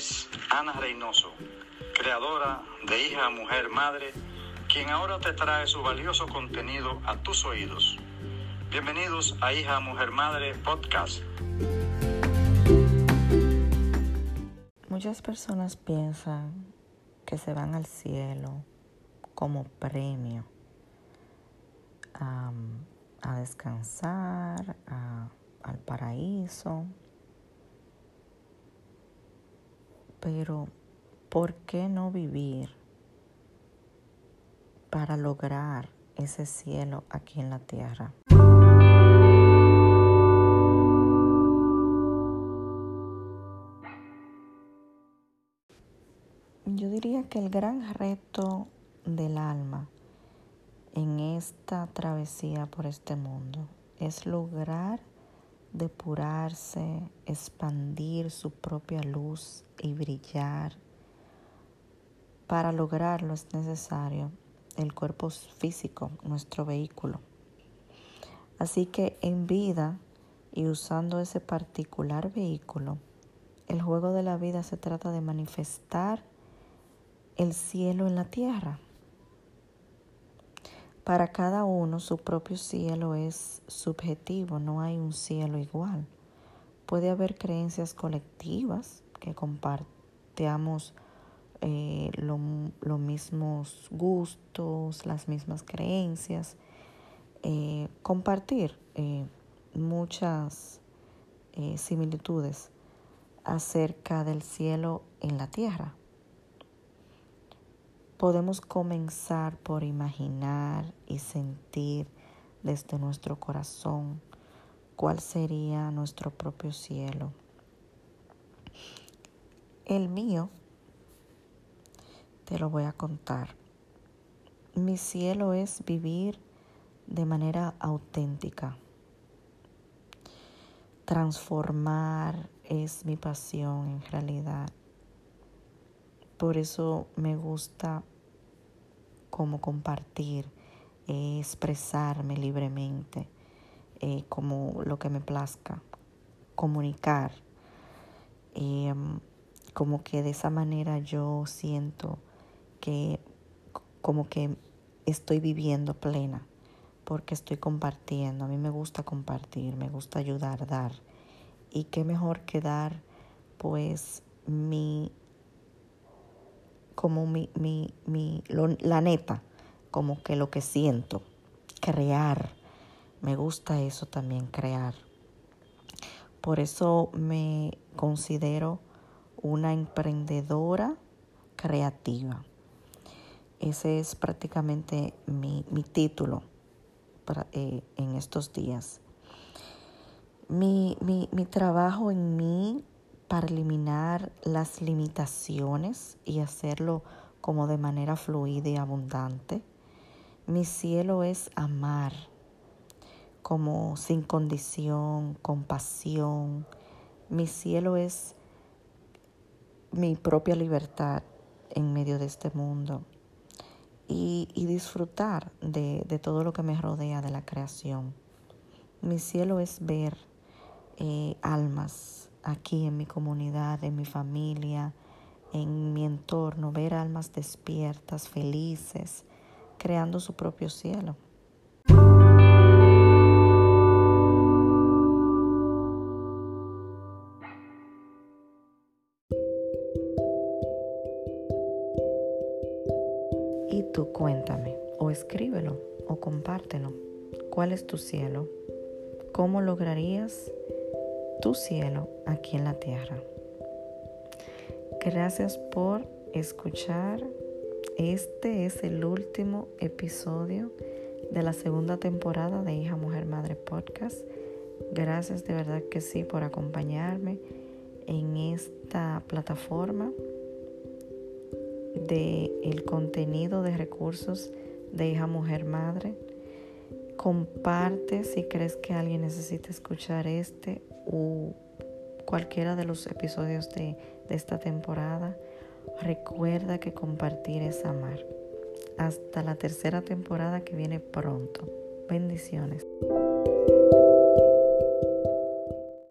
es Ana Reynoso, creadora de Hija, Mujer, Madre, quien ahora te trae su valioso contenido a tus oídos. Bienvenidos a Hija, Mujer, Madre Podcast. Muchas personas piensan que se van al cielo como premio a, descansar, al paraíso. Pero, ¿por qué no vivir para lograr ese cielo aquí en la tierra? Yo diría que el gran reto del alma en esta travesía por este mundo es lograr depurarse, expandir su propia luz y brillar. Para lograrlo es necesario el cuerpo físico, nuestro vehículo. Así que en vida y usando ese particular vehículo, el juego de la vida se trata de manifestar el cielo en la tierra. Para cada uno su propio cielo es subjetivo, no hay un cielo igual. Puede haber creencias colectivas que compartamos eh, los mismos gustos, las mismas creencias, eh, compartir eh, muchas similitudes acerca del cielo en la tierra. Podemos comenzar por imaginar y sentir desde nuestro corazón cuál sería nuestro propio cielo. El mío, te lo voy a contar. Mi cielo es vivir de manera auténtica. Transformar es mi pasión en realidad. Por eso me gusta como compartir, eh, expresarme libremente, eh, como lo que me plazca, comunicar. Em, como que de esa manera yo siento que como que estoy viviendo plena porque estoy compartiendo. A mí me gusta compartir, me gusta ayudar, dar. Y qué mejor que dar pues mi como mi, mi, mi la neta, como que lo que siento, crear. Me gusta eso también, crear. Por eso me considero una emprendedora creativa. Ese es prácticamente mi, mi título para, eh, en estos días. Mi, mi, mi trabajo en mí para eliminar las limitaciones y hacerlo como de manera fluida y abundante. Mi cielo es amar como sin condición, compasión. Mi cielo es mi propia libertad en medio de este mundo y, disfrutar de, todo lo que me rodea de la creación. Mi cielo es ver eh, almas aquí en mi comunidad, en mi familia, en mi entorno, ver almas despiertas, felices, creando su propio cielo. Y tú cuéntame, o escríbelo, o compártelo. ¿Cuál es tu cielo? ¿Cómo lograrías tu cielo aquí en la tierra. Gracias por escuchar. Este es el último episodio de la segunda temporada de Hija Mujer Madre Podcast. Gracias de verdad que sí por acompañarme en esta plataforma de el contenido de recursos de Hija Mujer Madre. Comparte si crees que alguien necesita escuchar este o cualquiera de los episodios de, de esta temporada, recuerda que compartir es amar. Hasta la tercera temporada que viene pronto. Bendiciones.